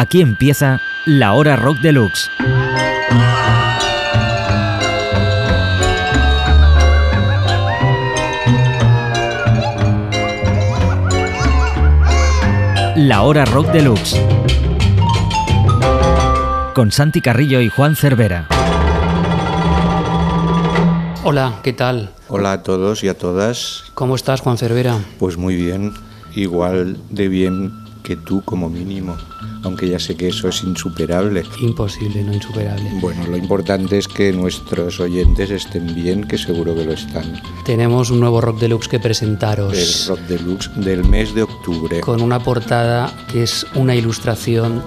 Aquí empieza la hora rock deluxe. La hora rock deluxe. Con Santi Carrillo y Juan Cervera. Hola, ¿qué tal? Hola a todos y a todas. ¿Cómo estás, Juan Cervera? Pues muy bien, igual de bien que tú como mínimo, aunque ya sé que eso es insuperable. Imposible, no insuperable. Bueno, lo importante es que nuestros oyentes estén bien, que seguro que lo están. Tenemos un nuevo Rock Deluxe que presentaros. El Rock Deluxe del mes de octubre. Con una portada que es una ilustración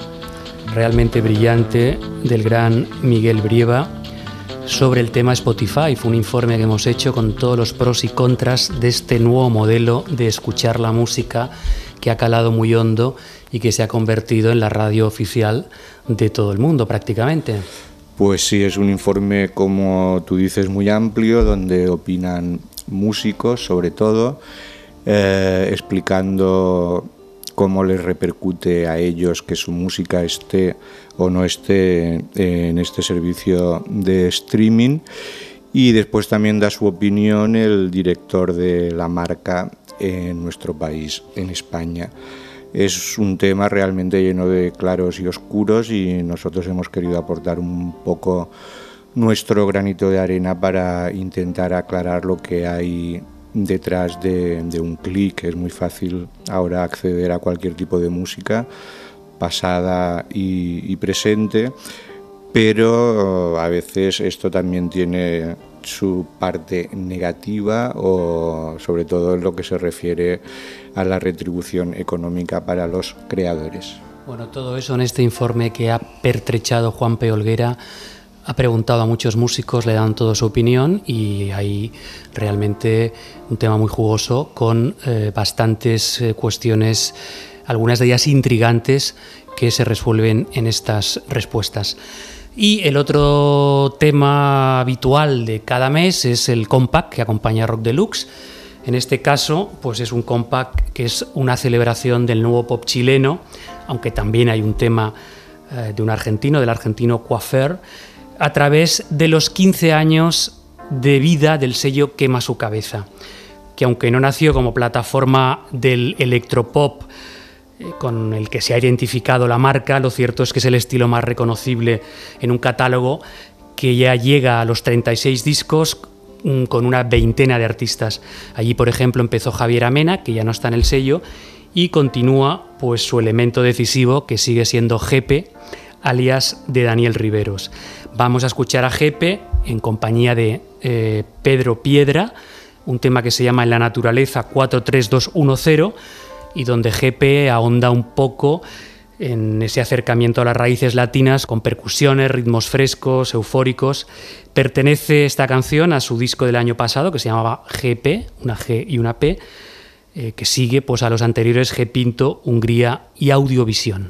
realmente brillante del gran Miguel Brieva sobre el tema Spotify. Fue un informe que hemos hecho con todos los pros y contras de este nuevo modelo de escuchar la música que ha calado muy hondo y que se ha convertido en la radio oficial de todo el mundo prácticamente. Pues sí, es un informe, como tú dices, muy amplio, donde opinan músicos sobre todo, eh, explicando cómo les repercute a ellos que su música esté o no esté en este servicio de streaming. Y después también da su opinión el director de la marca en nuestro país, en España. Es un tema realmente lleno de claros y oscuros y nosotros hemos querido aportar un poco nuestro granito de arena para intentar aclarar lo que hay detrás de, un clic. Es muy fácil ahora acceder a cualquier tipo de música, pasada y, presente, pero a veces esto también tiene su parte negativa o sobre todo en lo que se refiere a la retribución económica para los creadores. Bueno, todo eso en este informe que ha pertrechado Juan P. Olguera ha preguntado a muchos músicos, le dan toda su opinión y hay realmente un tema muy jugoso con eh, bastantes eh, cuestiones, algunas de ellas intrigantes, que se resuelven en estas respuestas. Y el otro tema habitual de cada mes es el compact que acompaña a Rock Deluxe. En este caso, pues es un compact que es una celebración del nuevo pop chileno, aunque también hay un tema eh, de un argentino, del argentino Coafer, a través de los 15 años de vida del sello Quema su cabeza, que aunque no nació como plataforma del electropop con el que se ha identificado la marca, lo cierto es que es el estilo más reconocible en un catálogo que ya llega a los 36 discos mm, con una veintena de artistas. Allí, por ejemplo, empezó Javier Amena, que ya no está en el sello, y continúa pues su elemento decisivo, que sigue siendo Jepe, alias de Daniel Riveros. Vamos a escuchar a Jepe en compañía de eh, Pedro Piedra, un tema que se llama En la naturaleza 43210 y donde Jepe ahonda un poco en ese acercamiento a las raíces latinas con percusiones, ritmos frescos, eufóricos. Pertenece esta canción a su disco del año pasado que se llamaba GP, una G y una P, eh, que sigue pues, a los anteriores G Pinto, Hungría y Audiovisión.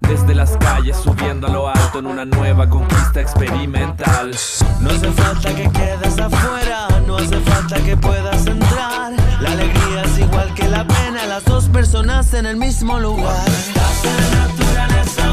Desde las calles subiendo a lo alto en una nueva conquista experimental. No hace falta que quedes afuera, no hace falta que puedas entrar. La alegría es igual que la pena, las dos personas en el mismo lugar. Estás en la naturaleza,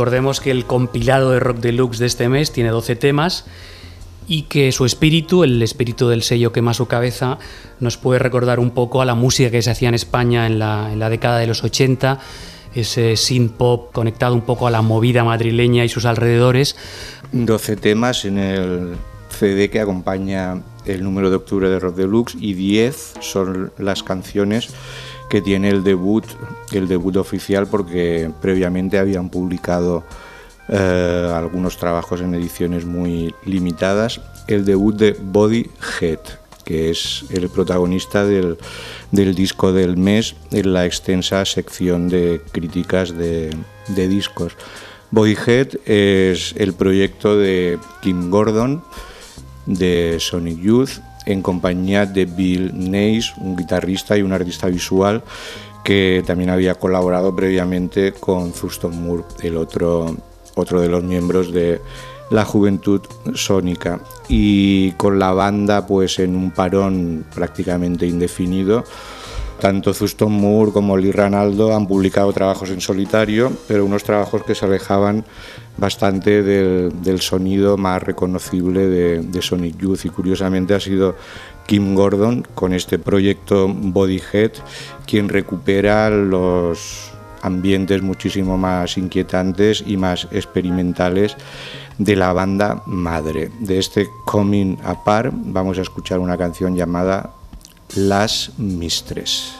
Recordemos que el compilado de Rock Deluxe de este mes tiene 12 temas y que su espíritu, el espíritu del sello quema su cabeza, nos puede recordar un poco a la música que se hacía en España en la, en la década de los 80, ese synth pop conectado un poco a la movida madrileña y sus alrededores. 12 temas en el CD que acompaña el número de octubre de Rock Deluxe y 10 son las canciones que tiene el debut, el debut oficial porque previamente habían publicado eh, algunos trabajos en ediciones muy limitadas. El debut de Body Head, que es el protagonista del, del disco del mes en la extensa sección de críticas de, de discos. Bodyhead es el proyecto de Kim Gordon de Sonic Youth en compañía de Bill Nace, un guitarrista y un artista visual que también había colaborado previamente con Thurston Moore, el otro, otro de los miembros de la Juventud Sónica. Y con la banda pues en un parón prácticamente indefinido, tanto Thurston Moore como Lee Ranaldo han publicado trabajos en solitario, pero unos trabajos que se alejaban bastante del, sonido más reconocible de, de, Sonic Youth y curiosamente ha sido Kim Gordon con este proyecto Bodyhead quien recupera los ambientes muchísimo más inquietantes y más experimentales de la banda madre. De este Coming Apart vamos a escuchar una canción llamada Las Mistres.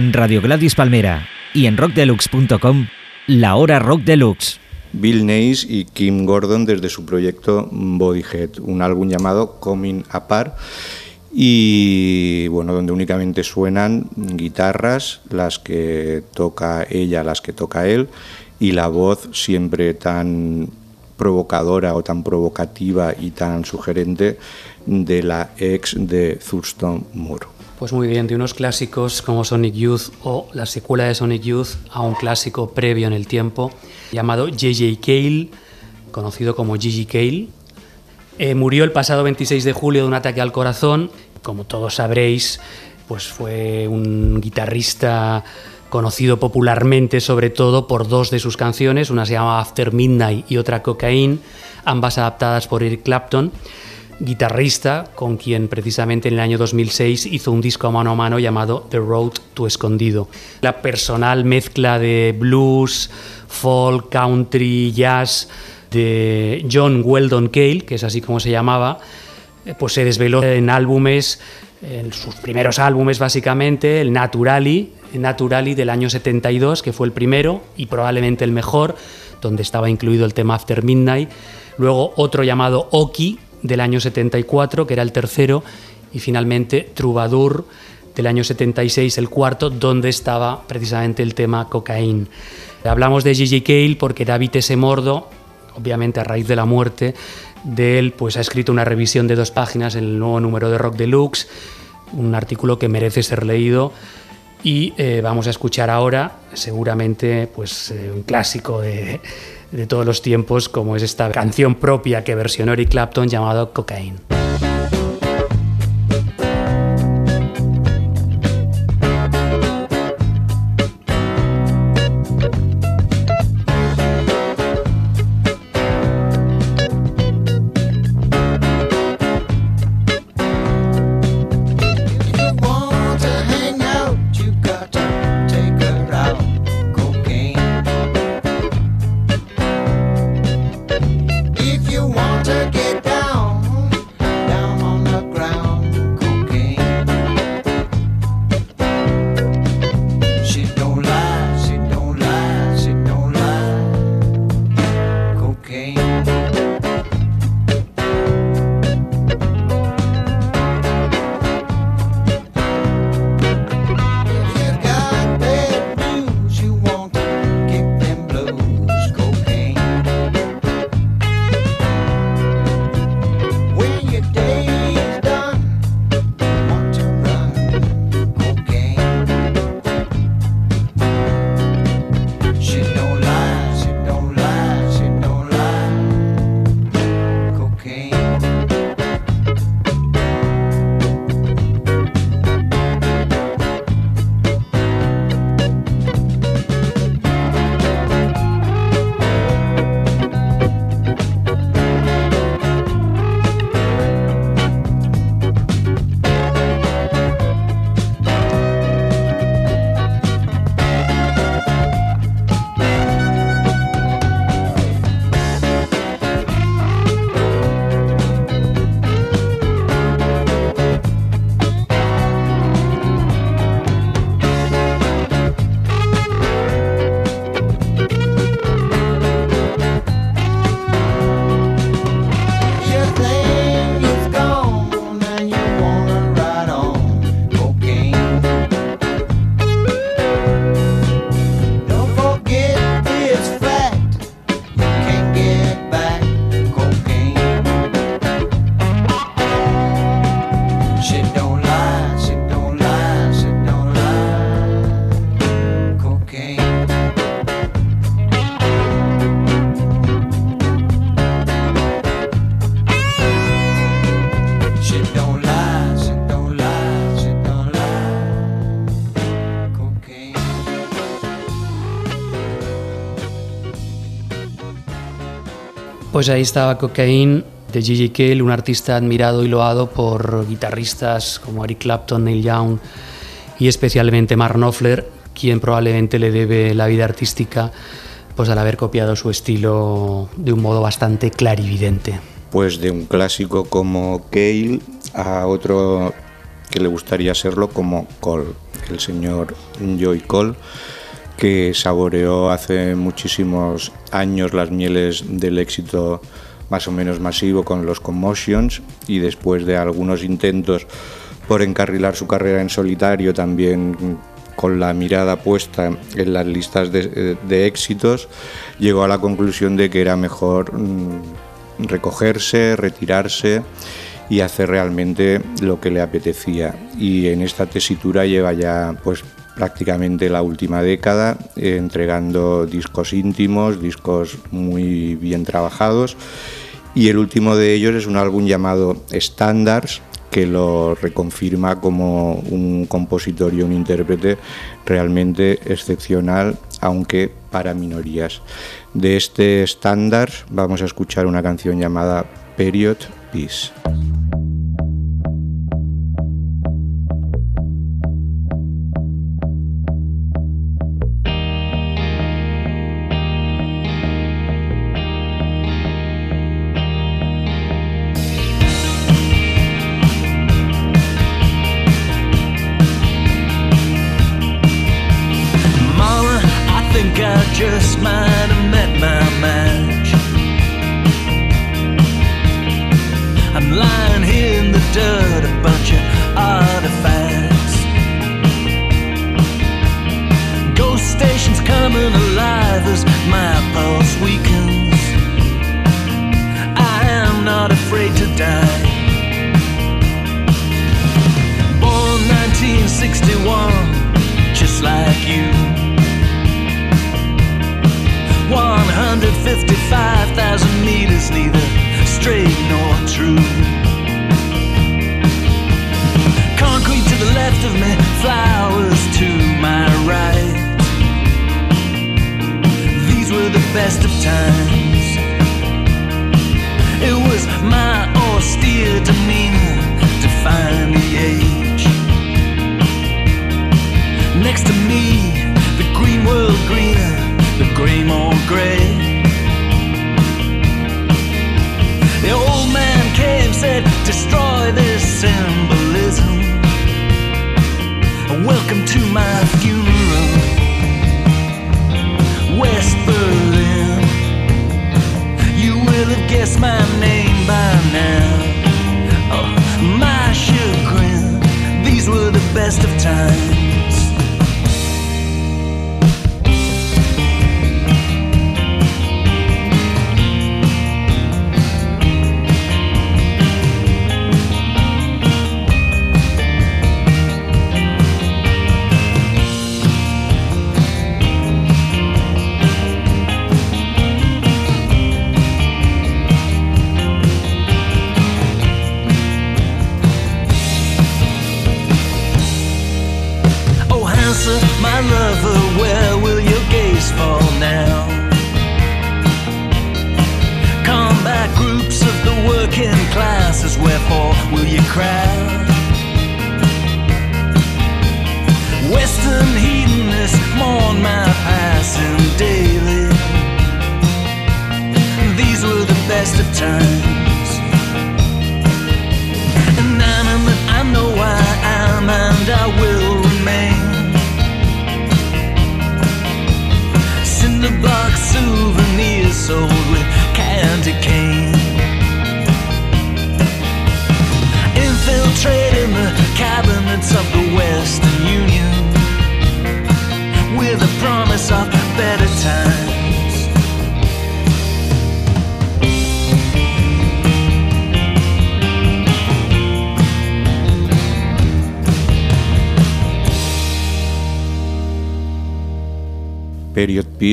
En Radio Gladys Palmera y en rockdeluxe.com, la hora rock deluxe. Bill Nace y Kim Gordon desde su proyecto Bodyhead, un álbum llamado Coming Apart y bueno, donde únicamente suenan guitarras, las que toca ella, las que toca él, y la voz siempre tan provocadora o tan provocativa y tan sugerente de la ex de Thurston Moore. Pues muy bien, de unos clásicos como Sonic Youth o la secuela de Sonic Youth a un clásico previo en el tiempo llamado J.J. Cale, conocido como Gigi Cale. Eh, murió el pasado 26 de julio de un ataque al corazón. Como todos sabréis, pues fue un guitarrista conocido popularmente sobre todo por dos de sus canciones, una se llama After Midnight y otra Cocaine, ambas adaptadas por Eric Clapton guitarrista con quien precisamente en el año 2006 hizo un disco mano a mano llamado The Road to Escondido. La personal mezcla de blues, folk, country, jazz de John Weldon Cale, que es así como se llamaba, eh, pues se desveló en álbumes, en sus primeros álbumes básicamente, el Naturally del año 72, que fue el primero y probablemente el mejor, donde estaba incluido el tema After Midnight, luego otro llamado Oki, del año 74, que era el tercero, y finalmente Troubadour del año 76, el cuarto, donde estaba precisamente el tema Cocaine. Hablamos de Gigi Cale porque David S. Mordo, obviamente a raíz de la muerte de él, pues ha escrito una revisión de dos páginas en el nuevo número de Rock Deluxe, un artículo que merece ser leído y eh, vamos a escuchar ahora seguramente pues eh, un clásico de, de todos los tiempos como es esta canción propia que versionó Eric Clapton llamado Cocaine. Pues ahí estaba Cocaine de Gigi Cale, un artista admirado y loado por guitarristas como Eric Clapton, Neil Young y especialmente Mark Knopfler, quien probablemente le debe la vida artística pues al haber copiado su estilo de un modo bastante clarividente. Pues de un clásico como Cale a otro que le gustaría serlo como Cole, el señor Joy Cole, que saboreó hace muchísimos años las mieles del éxito más o menos masivo con los Commotions y después de algunos intentos por encarrilar su carrera en solitario también con la mirada puesta en las listas de, de éxitos, llegó a la conclusión de que era mejor mm, recogerse, retirarse y hacer realmente lo que le apetecía. Y en esta tesitura lleva ya pues prácticamente la última década eh, entregando discos íntimos, discos muy bien trabajados y el último de ellos es un álbum llamado Standards que lo reconfirma como un compositor y un intérprete realmente excepcional, aunque para minorías. De este Standards vamos a escuchar una canción llamada Period Peace.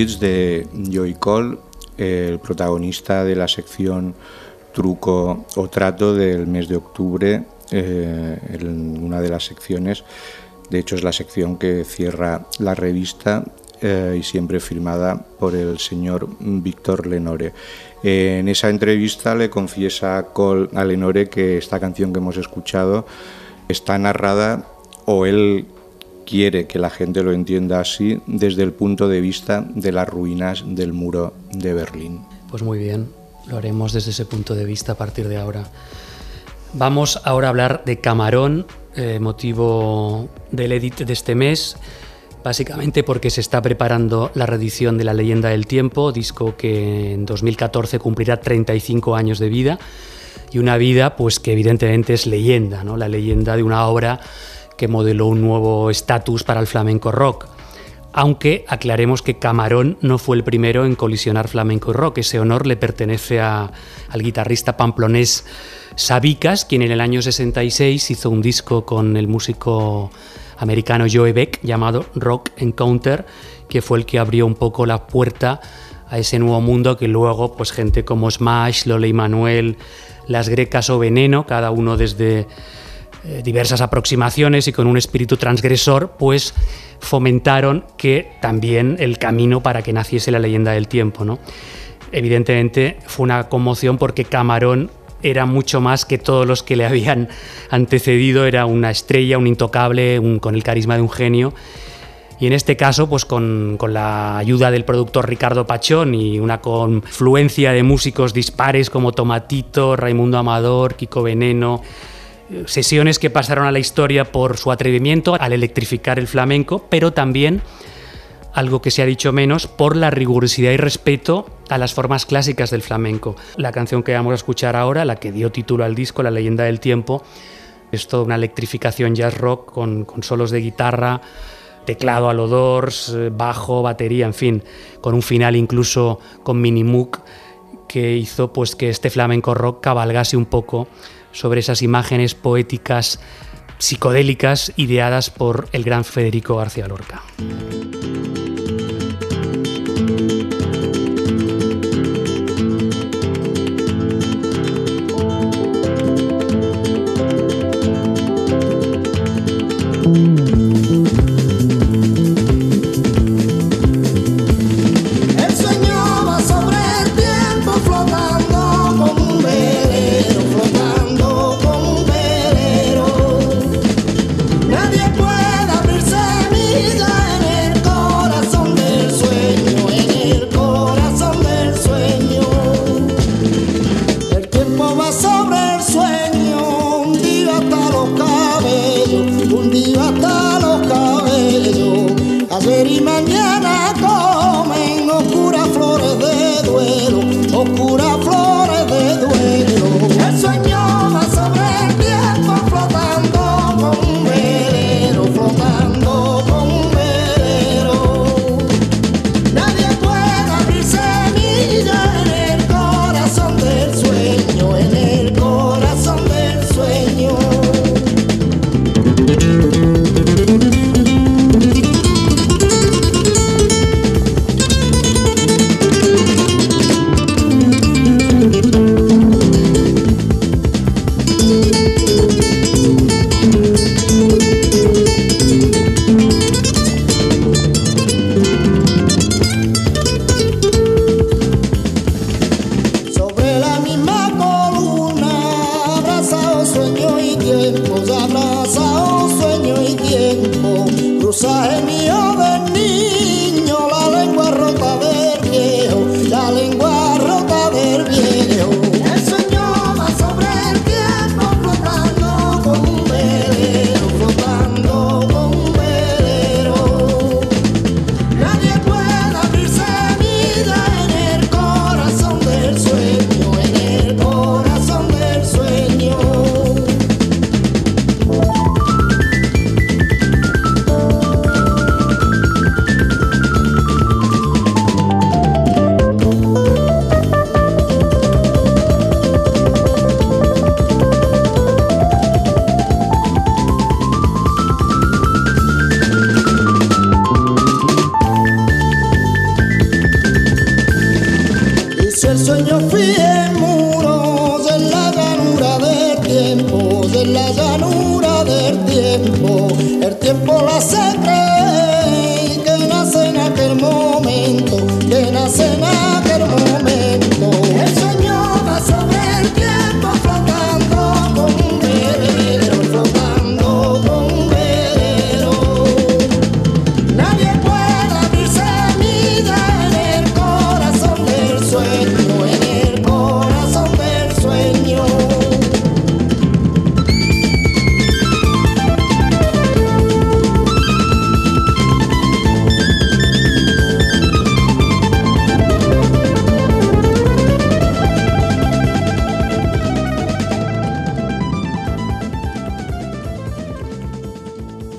De Joy Cole, el protagonista de la sección Truco o Trato del mes de octubre, eh, una de las secciones, de hecho es la sección que cierra la revista eh, y siempre firmada por el señor Víctor Lenore. Eh, en esa entrevista le confiesa Cole a Lenore que esta canción que hemos escuchado está narrada o él quiere que la gente lo entienda así desde el punto de vista de las ruinas del muro de Berlín. Pues muy bien, lo haremos desde ese punto de vista a partir de ahora. Vamos ahora a hablar de Camarón, eh, motivo del edit de este mes. Básicamente porque se está preparando la reedición de La leyenda del tiempo, disco que en 2014 cumplirá 35 años de vida y una vida pues que evidentemente es leyenda, ¿no? La leyenda de una obra que modeló un nuevo estatus para el flamenco rock. Aunque aclaremos que Camarón no fue el primero en colisionar flamenco y rock, ese honor le pertenece a- al guitarrista pamplonés Sabicas, quien en el año 66 hizo un disco con el músico americano Joe Beck llamado Rock Encounter, que fue el que abrió un poco la puerta a ese nuevo mundo que luego pues gente como Smash, Lola y Manuel, Las Grecas o Veneno, cada uno desde eh, diversas aproximaciones y con un espíritu transgresor, pues fomentaron que también el camino para que naciese la leyenda del tiempo. ¿no? Evidentemente fue una conmoción porque Camarón era mucho más que todos los que le habían antecedido, era una estrella, un intocable, con el carisma de un genio. Y en este caso, pues con, con la ayuda del productor Ricardo Pachón y una confluencia de músicos dispares como Tomatito, Raimundo Amador, Kiko Veneno, sesiones que pasaron a la historia por su atrevimiento al electrificar el flamenco, pero también algo que se ha dicho menos, por la rigurosidad y respeto a las formas clásicas del flamenco. La canción que vamos a escuchar ahora, la que dio título al disco, La leyenda del tiempo, es toda una electrificación jazz rock con, solos de guitarra, teclado a lo Doors, eh, bajo, batería, en fin, con un final incluso con Minimoog que hizo pues que este flamenco rock cabalgase un poco sobre esas imágenes poéticas psicodélicas ideadas por el gran Federico García Lorca.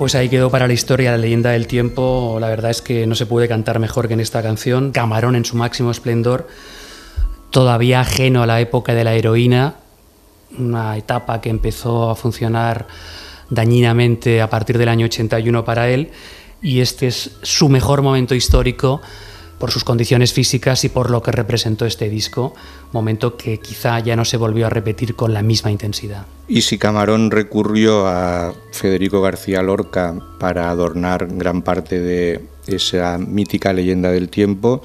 Pues ahí quedó para la historia la leyenda del tiempo. La verdad es que no se puede cantar mejor que en esta canción. Camarón en su máximo esplendor, todavía ajeno a la época de la heroína, una etapa que empezó a funcionar dañinamente a partir del año 81 para él. Y este es su mejor momento histórico por sus condiciones físicas y por lo que representó este disco, momento que quizá ya no se volvió a repetir con la misma intensidad. Y si Camarón recurrió a Federico García Lorca para adornar gran parte de esa mítica leyenda del tiempo,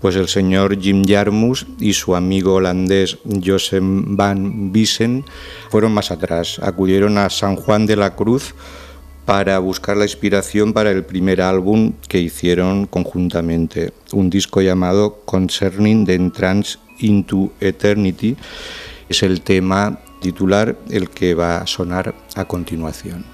pues el señor Jim Jarmus y su amigo holandés Joseph Van Biesen fueron más atrás, acudieron a San Juan de la Cruz para buscar la inspiración para el primer álbum que hicieron conjuntamente, un disco llamado Concerning the Entrance into Eternity. Es el tema titular el que va a sonar a continuación.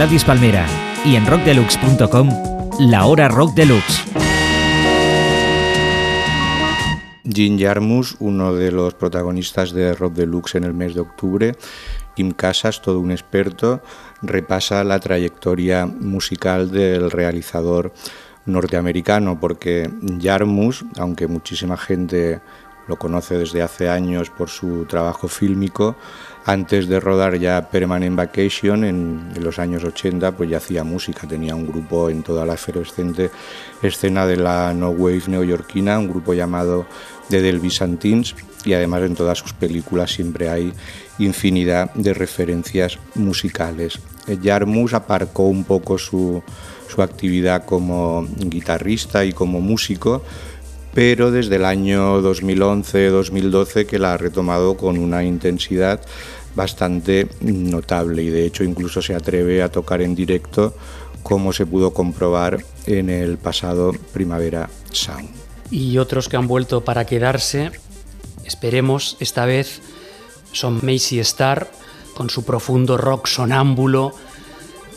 Gladys Palmera y en rockdeluxe.com, la hora rock deluxe. Jim Jarmus, uno de los protagonistas de Rock Deluxe en el mes de octubre, Kim Casas, todo un experto, repasa la trayectoria musical del realizador norteamericano, porque Jarmus, aunque muchísima gente lo conoce desde hace años por su trabajo fílmico, antes de rodar ya Permanent Vacation en, los años 80, pues ya hacía música, tenía un grupo en toda la efervescente escena de la no wave neoyorquina, un grupo llamado The Del Byzantines y además en todas sus películas siempre hay infinidad de referencias musicales. Jarmus aparcó un poco su, su actividad como guitarrista y como músico, pero desde el año 2011-2012 que la ha retomado con una intensidad bastante notable y de hecho incluso se atreve a tocar en directo como se pudo comprobar en el pasado Primavera Sound. Y otros que han vuelto para quedarse, esperemos esta vez, son Macy Star con su profundo rock sonámbulo.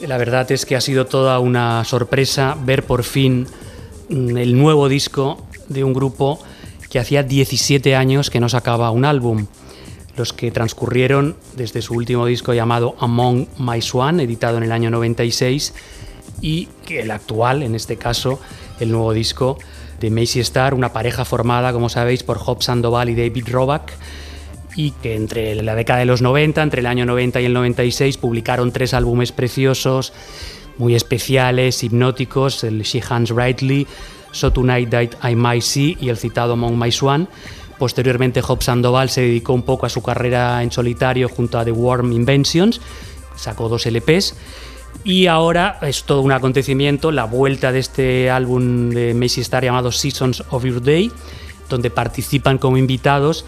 La verdad es que ha sido toda una sorpresa ver por fin el nuevo disco de un grupo que hacía 17 años que no sacaba un álbum, los que transcurrieron desde su último disco llamado Among My Swan, editado en el año 96, y que el actual, en este caso, el nuevo disco de Macy Star, una pareja formada, como sabéis, por Job Sandoval y David Roback, y que entre la década de los 90, entre el año 90 y el 96, publicaron tres álbumes preciosos, muy especiales, hipnóticos, el She Hands Rightly, So Tonight That I Might See y el citado Among My Swan. Posteriormente, Job Sandoval se dedicó un poco a su carrera en solitario junto a The Warm Inventions, sacó dos LPs Y ahora es todo un acontecimiento, la vuelta de este álbum de Macy Star llamado Seasons of Your Day, donde participan como invitados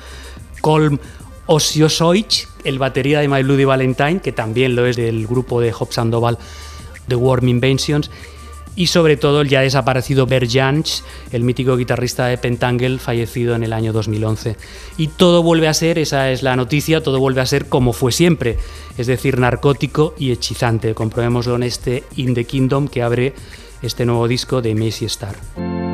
Colm Osiosoich, el batería de My Bloody Valentine, que también lo es del grupo de Hop Sandoval The Warm Inventions, y sobre todo el ya desaparecido Bert Jansch, el mítico guitarrista de Pentangle, fallecido en el año 2011. Y todo vuelve a ser, esa es la noticia, todo vuelve a ser como fue siempre, es decir, narcótico y hechizante. Comprobémoslo en este In the Kingdom que abre este nuevo disco de Macy Star.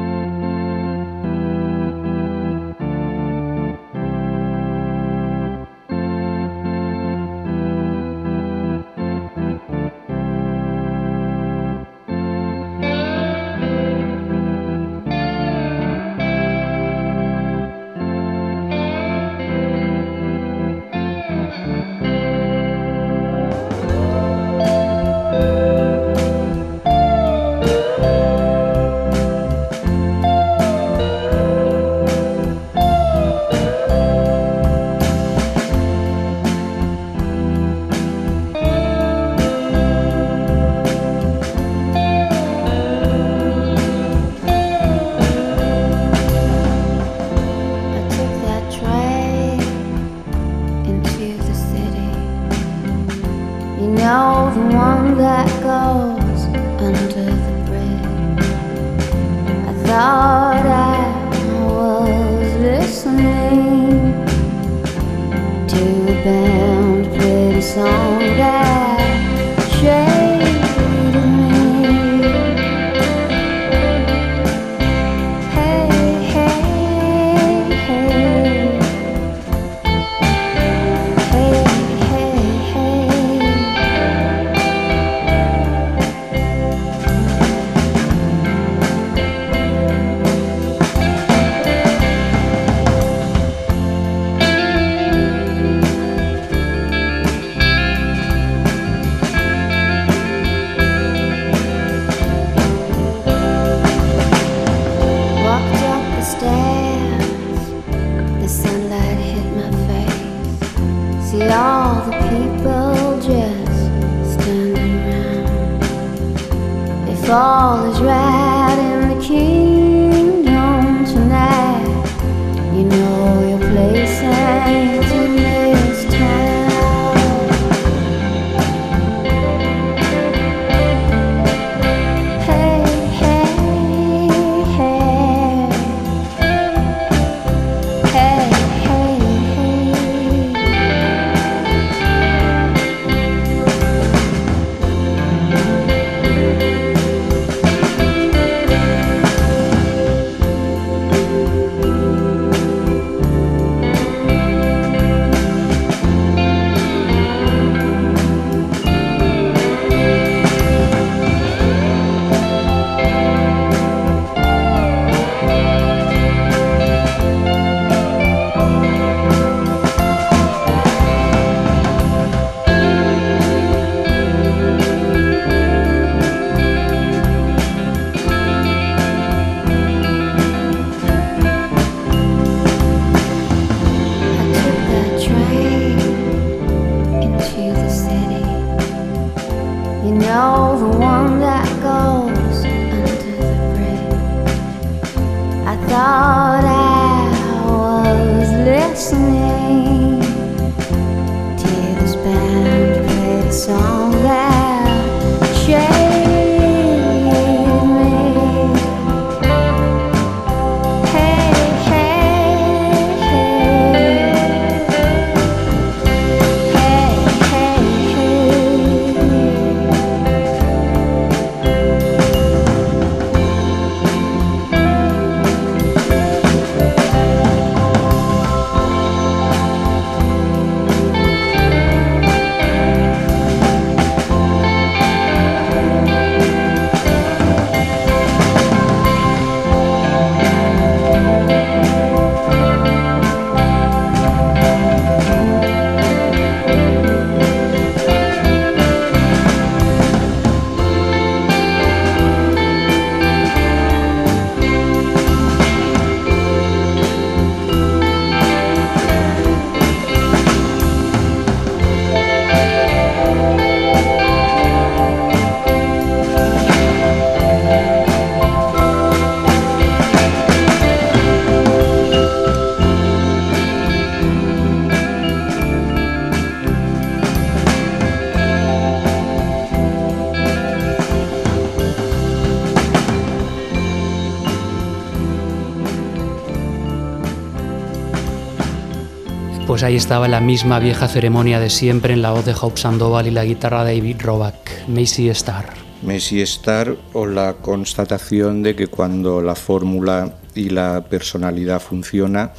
Pues ahí estaba la misma vieja ceremonia de siempre en la voz de Hope Sandoval y la guitarra de David Roback, Macy Star. Messi Star o la constatación de que cuando la fórmula y la personalidad funciona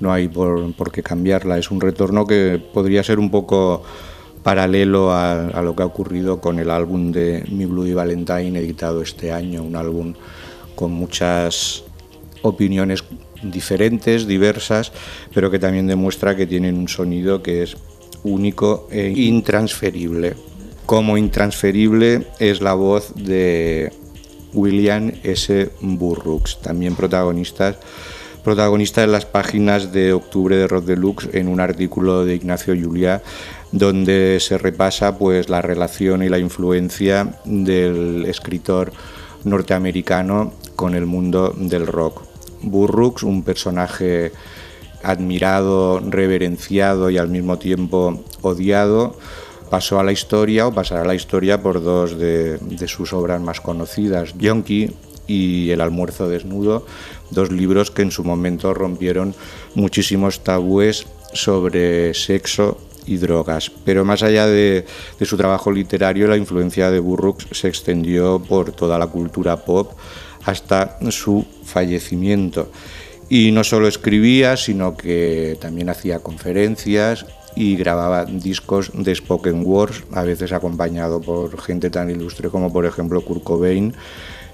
no hay por, por qué cambiarla. Es un retorno que podría ser un poco paralelo a, a lo que ha ocurrido con el álbum de Mi Bloody Valentine editado este año, un álbum con muchas opiniones diferentes, diversas, pero que también demuestra que tienen un sonido que es único e intransferible. Como intransferible es la voz de William S. Burroughs, también protagonistas protagonista en las páginas de octubre de Rock Deluxe en un artículo de Ignacio Juliá donde se repasa pues la relación y la influencia del escritor norteamericano con el mundo del rock. Burroughs, un personaje admirado, reverenciado y al mismo tiempo odiado, pasó a la historia o pasará a la historia por dos de, sus obras más conocidas, Yonki y El almuerzo desnudo, dos libros que en su momento rompieron muchísimos tabúes sobre sexo y drogas. Pero más allá de, de, su trabajo literario, la influencia de Burroughs se extendió por toda la cultura pop hasta su fallecimiento. Y no solo escribía, sino que también hacía conferencias y grababa discos de spoken words, a veces acompañado por gente tan ilustre como por ejemplo Kurt Cobain.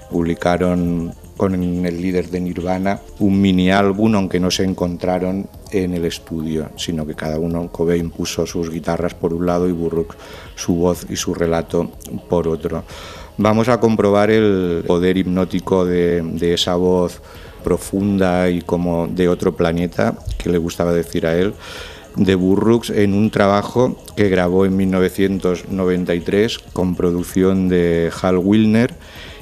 Publicaron con el líder de Nirvana un mini álbum, aunque no se encontraron en el estudio, sino que cada uno, Cobain puso sus guitarras por un lado y Burroughs su voz y su relato por otro. Vamos a comprobar el poder hipnótico de, esa voz profunda y como de otro planeta, que le gustaba decir a él, de Burroughs en un trabajo que grabó en 1993 con producción de Hal Wilner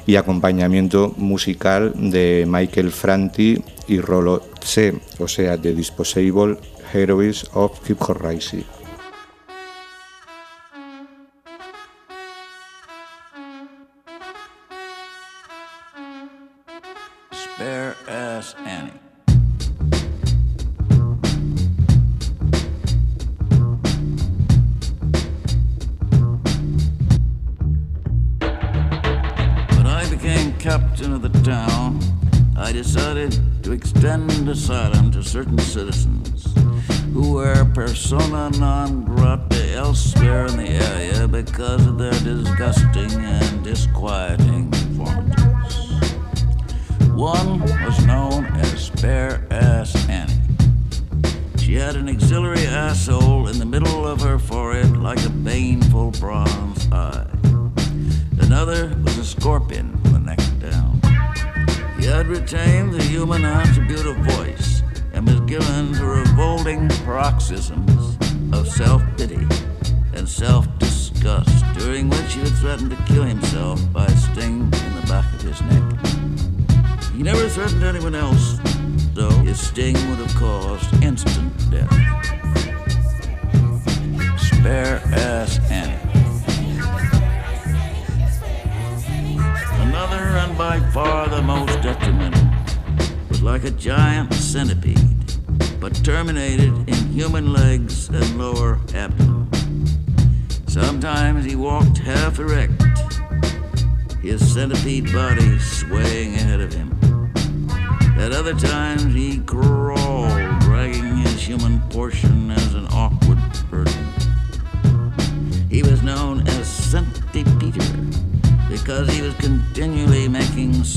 y acompañamiento musical de Michael Franti y Rolo C, o sea, The Disposable Heroes of Hip.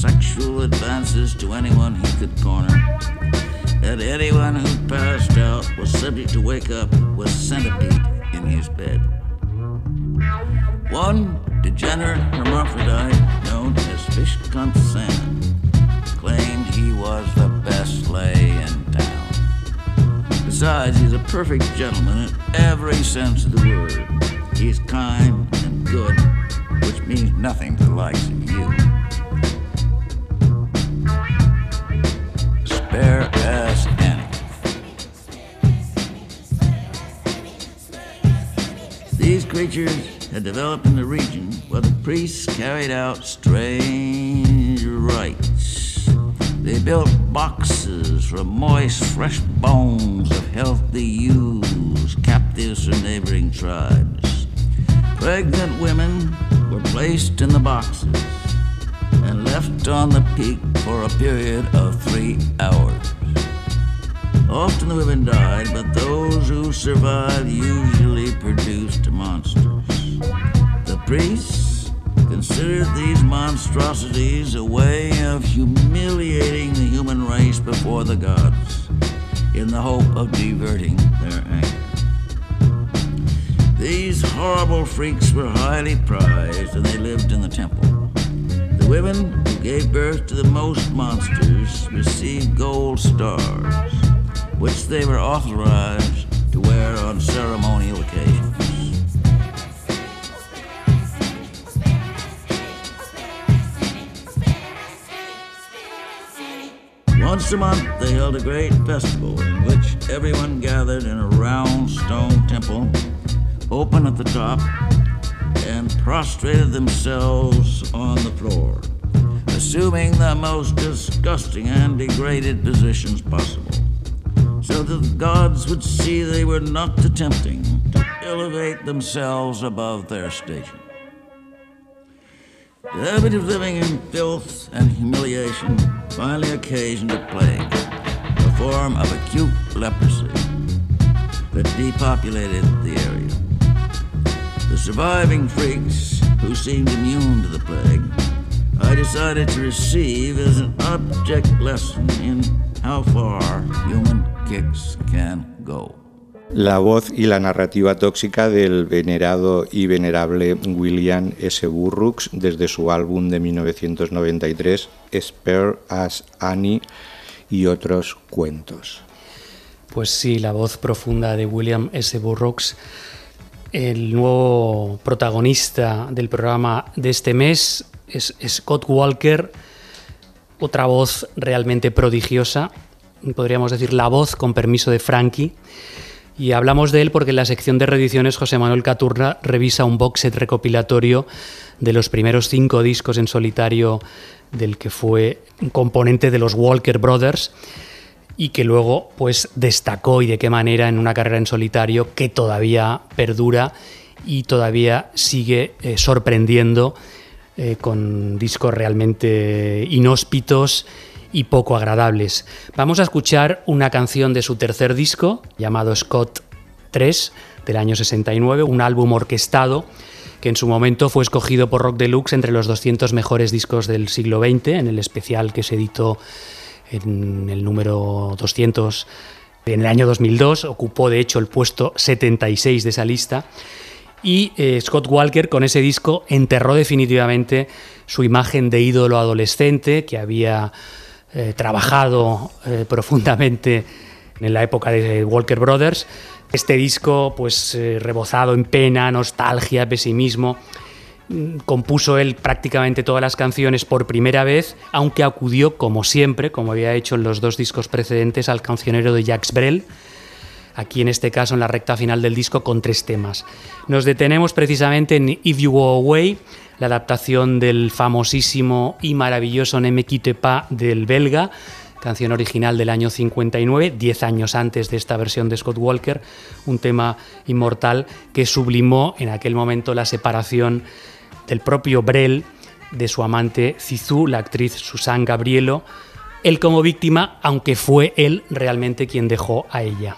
Sexual advances to anyone he could corner. And anyone who passed out was subject to wake up with centipede in his bed. One degenerate hermaphrodite known as Fish Cunt Sam claimed he was the best lay in town. Besides, he's a perfect gentleman in every sense of the word. He's kind and good, which means nothing to the likes of you. Spare ass. These creatures had developed in the region where the priests carried out strange rites. They built boxes from moist, fresh bones of healthy ewes, captives from neighboring tribes. Pregnant women were placed in the boxes and left on the peak for a period of three hours. Often the women died, but those who survived usually produced monsters. The priests considered these monstrosities a way of humiliating the human race before the gods in the hope of diverting their anger. These horrible freaks were highly prized and they lived in the temple. Women who gave birth to the most monsters received gold stars, which they were authorized to wear on ceremonial occasions. Once a month, they held a great festival in which everyone gathered in a round stone temple, open at the top, and prostrated themselves on the floor, assuming the most disgusting and degraded positions possible, so that the gods would see they were not attempting to elevate themselves above their station. The habit of living in filth and humiliation finally occasioned a plague, a form of acute leprosy that depopulated the area. The surviving freaks, who seemed immune to the plague, I decided to receive as an object lesson in how far human kicks can go. La voz y la narrativa tóxica del venerado y venerable William S. Burroughs desde su álbum de 1993 Spare as Annie y otros cuentos. Pues sí, la voz profunda de William S. Burroughs, el nuevo protagonista del programa de este mes es Scott Walker, otra voz realmente prodigiosa, podríamos decir la voz con permiso de Frankie. Y hablamos de él porque en la sección de reediciones José Manuel Caturra revisa un box set recopilatorio de los primeros cinco discos en solitario del que fue componente de los Walker Brothers y que luego pues destacó y de qué manera en una carrera en solitario que todavía perdura y todavía sigue eh, sorprendiendo eh, con discos realmente inhóspitos y poco agradables. Vamos a escuchar una canción de su tercer disco llamado Scott 3 del año 69, un álbum orquestado que en su momento fue escogido por Rock Deluxe entre los 200 mejores discos del siglo XX en el especial que se editó en el número 200 en el año 2002, ocupó de hecho el puesto 76 de esa lista. Y eh, Scott Walker con ese disco enterró definitivamente su imagen de ídolo adolescente que había eh, trabajado eh, profundamente en la época de Walker Brothers. Este disco, pues rebozado en pena, nostalgia, pesimismo, compuso él prácticamente todas las canciones por primera vez, aunque acudió, como siempre, como había hecho en los dos discos precedentes, al cancionero de Jacques Brel, aquí en este caso en la recta final del disco con tres temas. Nos detenemos precisamente en If You Go Away, la adaptación del famosísimo y maravilloso Ne me quitte pas del belga, canción original del año 59, 10 años antes de esta versión de Scott Walker, un tema inmortal que sublimó en aquel momento la separación del propio Brel de su amante Zizou, la actriz Susan Gabrielo, él como víctima, aunque fue él realmente quien dejó a ella.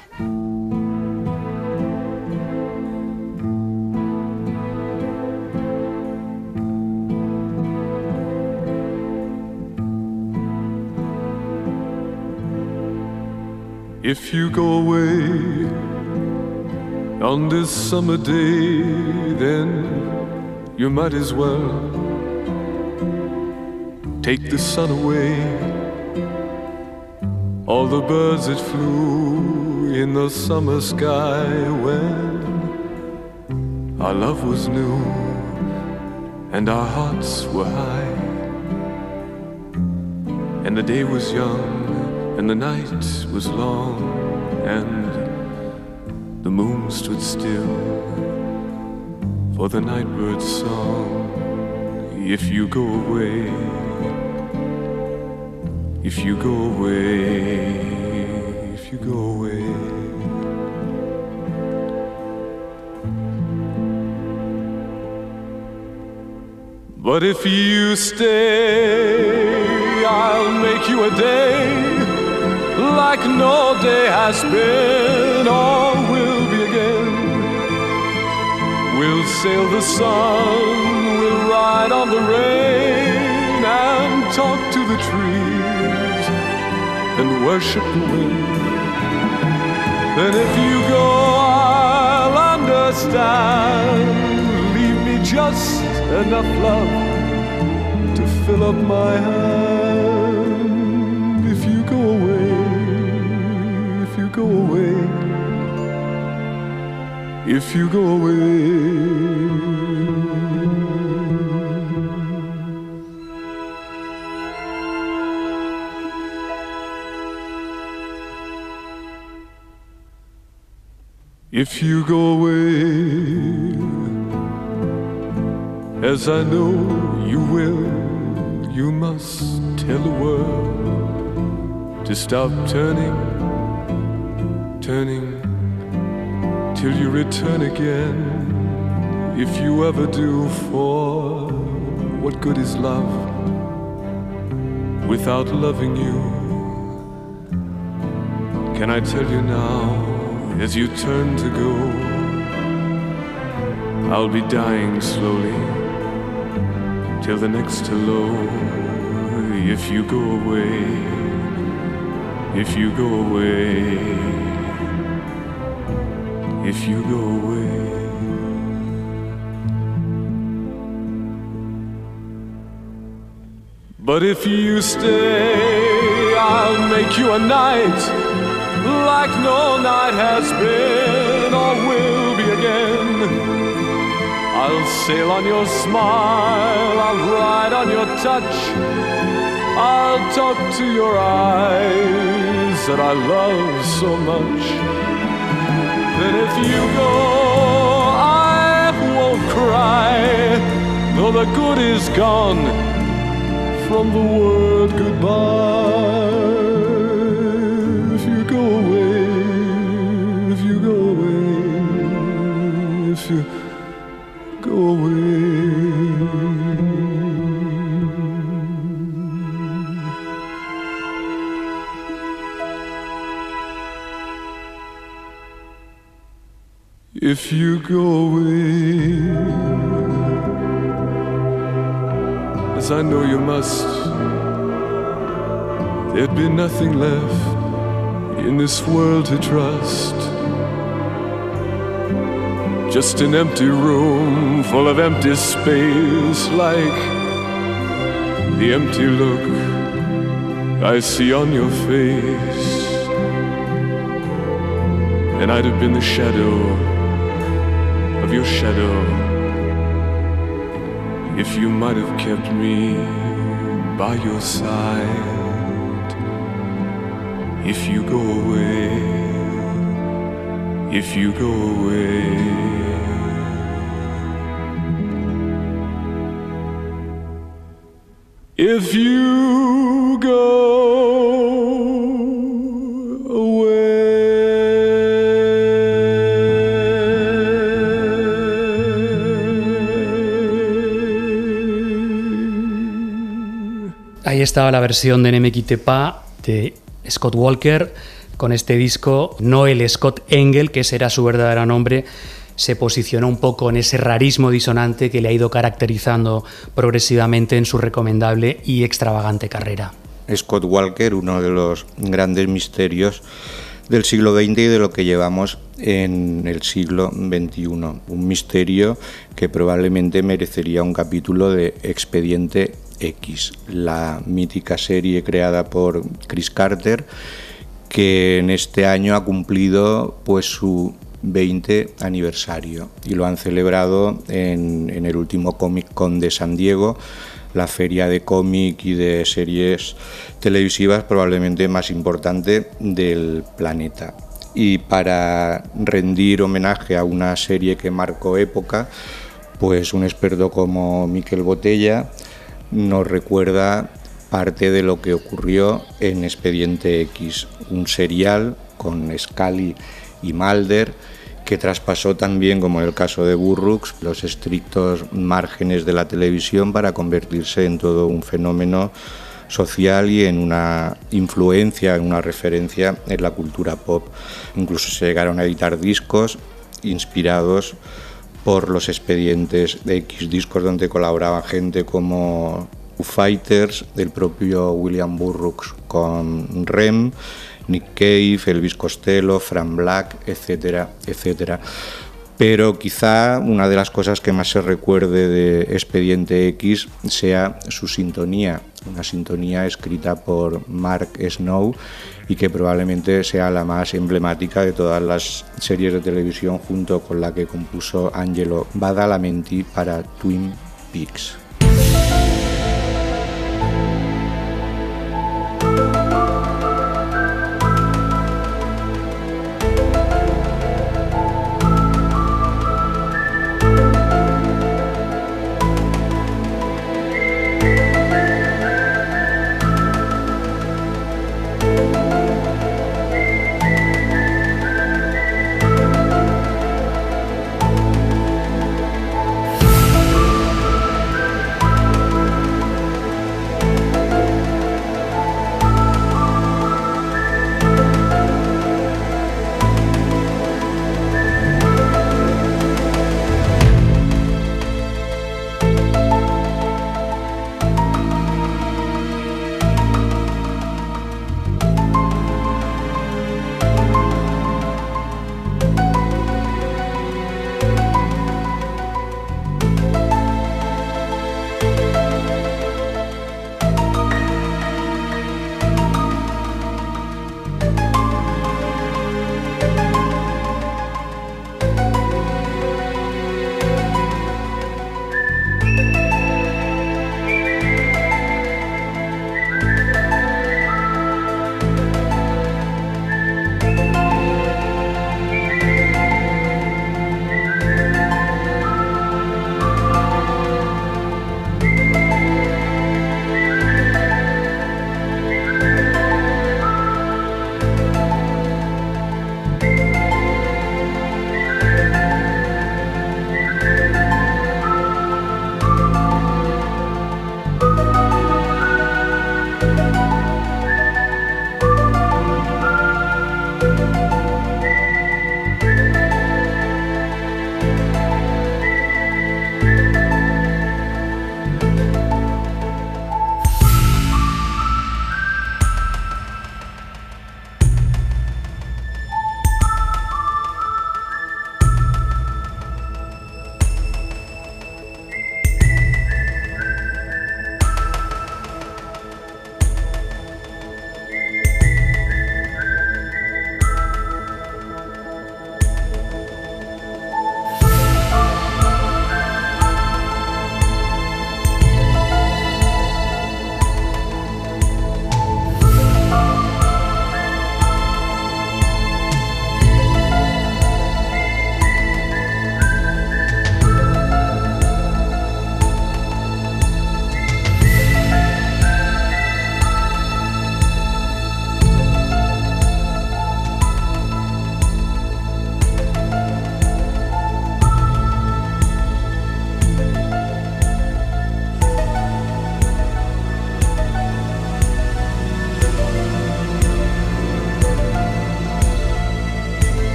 You might as well take the sun away. All the birds that flew in the summer sky when our love was new and our hearts were high, and the day was young and the night was long, and the moon stood still for the nightbird's song. If you go away, if you go away, if you go away. But if you stay, I'll make you a day like no day has been We'll sail the sun, we'll ride on the rain and talk to the trees and worship the wind. Then if you go, I'll understand. Leave me just enough love to fill up my hand. If you go away, if you go away, if you go away. If you go away, as I know you will, you must tell the world to stop turning, turning till you return again. If you ever do, for what good is love without loving you? Can I tell you now, as you turn to go, I'll be dying slowly till the next hello. If you go away, if you go away, if you go away. But if you stay, I'll make you a night like no night has been or will be again. I'll sail on your smile, I'll ride on your touch, I'll talk to your eyes that I love so much. Then if you go, I won't cry, though the good is gone from the word goodbye. If you go away, if you go away, if you go away. If you go away, as I know you must, there'd be nothing left in this world to trust. Just an empty room full of empty space, like the empty look I see on your face. And I'd have been the shadow your shadow if you might have kept me by your side. If you go away, if you go away. If you estaba la versión de Nemekitepa de Scott Walker con este disco. Noel Scott Engel, que ese era su verdadero nombre, se posicionó un poco en ese rarismo disonante que le ha ido caracterizando progresivamente en su recomendable y extravagante carrera. Scott Walker, uno de los grandes misterios del siglo XX y de lo que llevamos en el siglo XXI. Un misterio que probablemente merecería un capítulo de Expediente X, la mítica serie creada por Chris Carter, que en este año ha cumplido pues su 20 aniversario y lo han celebrado en, el último Comic Con de San Diego, la feria de cómic y de series televisivas probablemente más importante del planeta. Y para rendir homenaje a una serie que marcó época, pues un experto como Miquel Botella nos recuerda parte de lo que ocurrió en Expediente X, un serial con Scully y Mulder que traspasó también, como en el caso de Burroughs, los estrictos márgenes de la televisión para convertirse en todo un fenómeno social y en una influencia, en una referencia en la cultura pop. Incluso se llegaron a editar discos inspirados por los expedientes de X discos donde colaboraban gente como Fighters, del propio William Burroughs con Rem, Nick Cave, Elvis Costello, Fran Black, etcétera, etcétera. Pero quizá una de las cosas que más se recuerde de Expediente X sea su sintonía, una sintonía escrita por Mark Snow y que probablemente sea la más emblemática de todas las series de televisión junto con la que compuso Angelo Badalamenti para Twin Peaks.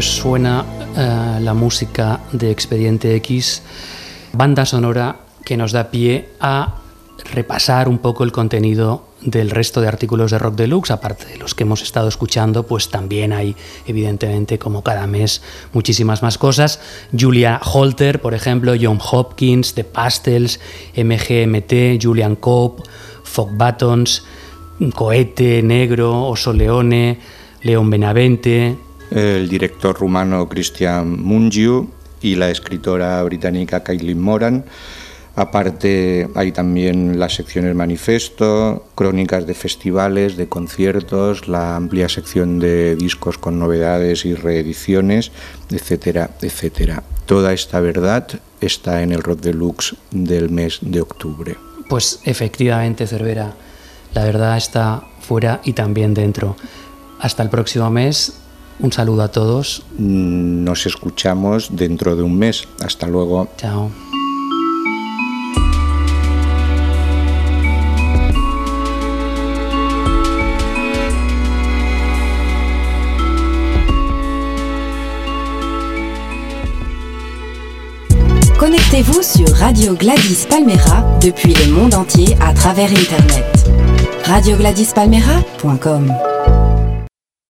Pues suena eh, la música de Expediente X, banda sonora que nos da pie a repasar un poco el contenido del resto de artículos de Rock Deluxe, aparte de los que hemos estado escuchando, pues también hay, evidentemente, como cada mes, muchísimas más cosas. Julia Holter, por ejemplo, John Hopkins, The Pastels, MGMT, Julian Cope, Fog Buttons, Cohete, Negro, Oso Leone, León Benavente, el director rumano Christian Mungiu y la escritora británica Kailin Moran, Aparte hay también las secciones manifesto, crónicas de festivales, de conciertos, la amplia sección de discos con novedades y reediciones, etcétera, etcétera. Toda esta verdad está en el Rock Deluxe del mes de octubre. Pues efectivamente, Cervera, la verdad está fuera y también dentro. Hasta el próximo mes, un saludo a todos. Nos escuchamos dentro de un mes. Hasta luego. Chao. Connectez-vous sur Radio Gladys Palmera depuis le monde entier à travers Internet. RadioGladysPalmera.com